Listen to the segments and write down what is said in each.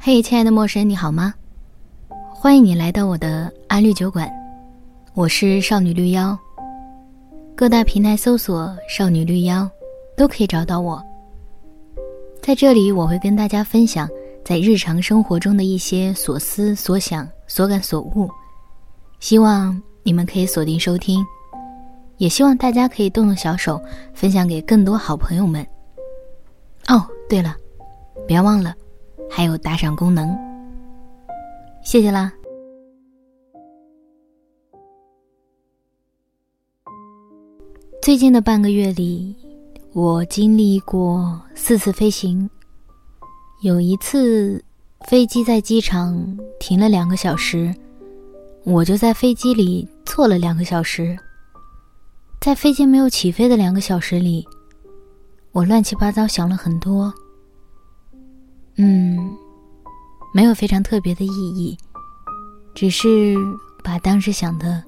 嘿，亲爱的陌生人，你好吗？欢迎你来到我的安绿酒馆，我是少女绿妖。各大平台搜索“少女绿妖”，都可以找到我。在这里，我会跟大家分享在日常生活中的一些所思所想、所感所悟，希望你们可以锁定收听，也希望大家可以动动小手，分享给更多好朋友们。哦，对了，别忘了。还有打赏功能，谢谢啦。最近的半个月里，我经历过四次飞行。有一次，飞机在机场停了两个小时，我就在飞机里坐了两个小时。在飞机没有起飞的两个小时里，我乱七八糟想了很多。嗯，没有非常特别的意义，只是把当时想的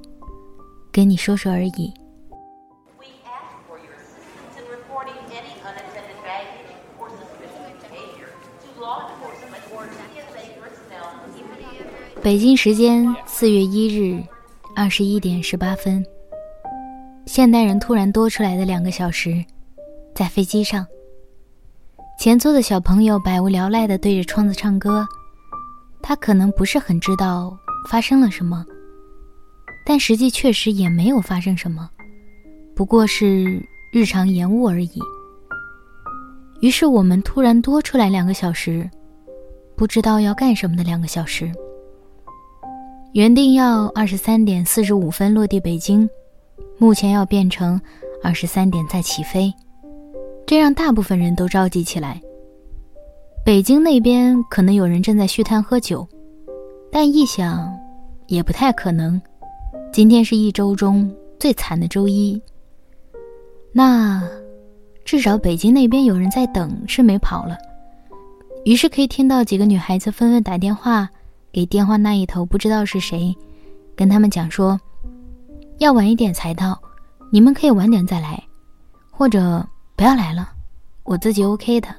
跟你说说而已。北京时间四月一日二十一点十八分，现代人突然多出来的两个小时，在飞机上。前座的小朋友百无聊赖地对着窗子唱歌，他可能不是很知道发生了什么，但实际确实也没有发生什么，不过是日常延误而已。于是我们突然多出来两个小时，不知道要干什么的两个小时。原定要二十三点四十五分落地北京，目前要变成二十三点再起飞。这让大部分人都着急起来。北京那边可能有人正在续摊喝酒，但一想，也不太可能。今天是一周中最惨的周一。那，至少北京那边有人在等，是没跑了。于是可以听到几个女孩子纷纷打电话给电话那一头，不知道是谁，跟他们讲说，要晚一点才到，你们可以晚点再来，或者。不要来了，我自己 OK 的。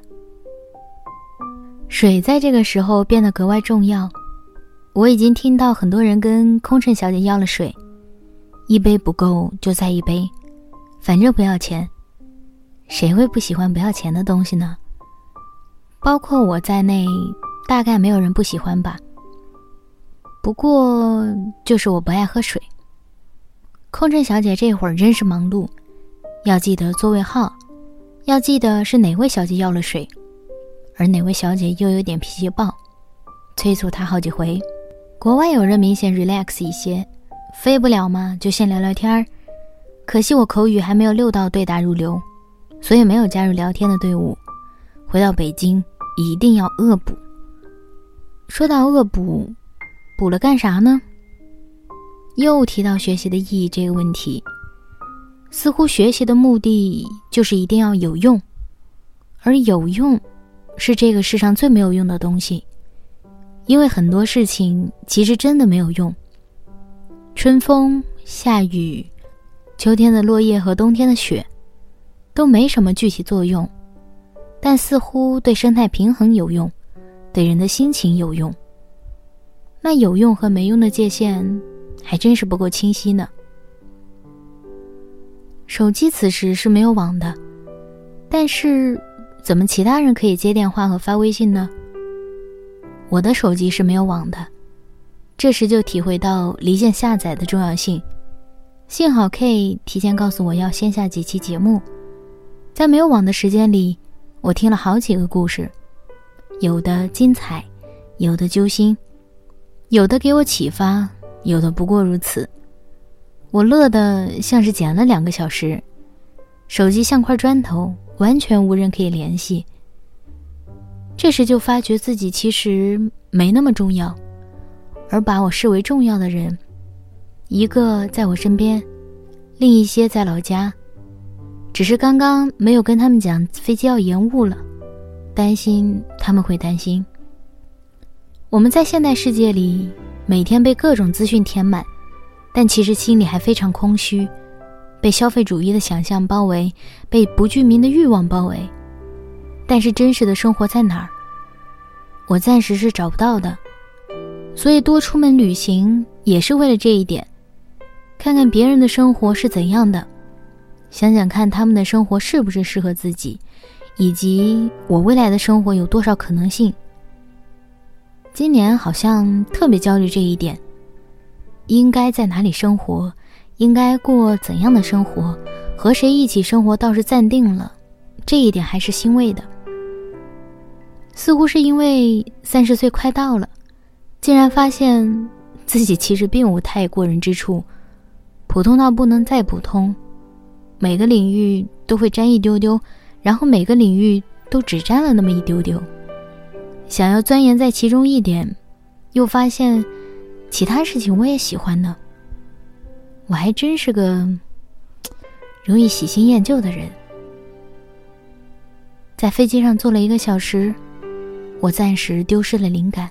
水在这个时候变得格外重要。我已经听到很多人跟空乘小姐要了水，一杯不够就再一杯，反正不要钱。谁会不喜欢不要钱的东西呢？包括我在内，大概没有人不喜欢吧。不过就是我不爱喝水。空乘小姐这会儿真是忙碌，要记得座位号。要记得是哪位小姐要了水，而哪位小姐又有点脾气暴，催促她好几回。国外有人明显 relax 一些，飞不了嘛，就先聊聊天儿。可惜我口语还没有溜到对答如流，所以没有加入聊天的队伍。回到北京一定要恶补。说到恶补，补了干啥呢？又提到学习的意义这个问题。似乎学习的目的就是一定要有用，而有用，是这个世上最没有用的东西，因为很多事情其实真的没有用。春风、夏雨、秋天的落叶和冬天的雪，都没什么具体作用，但似乎对生态平衡有用，对人的心情有用。那有用和没用的界限，还真是不够清晰呢。手机此时是没有网的，但是怎么其他人可以接电话和发微信呢？我的手机是没有网的，这时就体会到离线下载的重要性。幸好 K 提前告诉我要先下几期节目，在没有网的时间里，我听了好几个故事，有的精彩，有的揪心，有的给我启发，有的不过如此。我乐得像是捡了两个小时，手机像块砖头，完全无人可以联系。这时就发觉自己其实没那么重要，而把我视为重要的人，一个在我身边，另一些在老家，只是刚刚没有跟他们讲飞机要延误了，担心他们会担心。我们在现代世界里，每天被各种资讯填满。但其实心里还非常空虚，被消费主义的想象包围，被不具名的欲望包围。但是真实的生活在哪儿？我暂时是找不到的，所以多出门旅行也是为了这一点，看看别人的生活是怎样的，想想看他们的生活是不是适合自己，以及我未来的生活有多少可能性。今年好像特别焦虑这一点，应该在哪里生活，应该过怎样的生活，和谁一起生活倒是暂定了，这一点还是欣慰的。似乎是因为三十岁快到了，竟然发现自己其实并无太过人之处，普通到不能再普通，每个领域都会沾一丢丢，然后每个领域都只沾了那么一丢丢。想要钻研在其中一点，又发现其他事情我也喜欢呢。我还真是个 容易喜新厌旧的人。在飞机上坐了一个小时，我暂时丢失了灵感。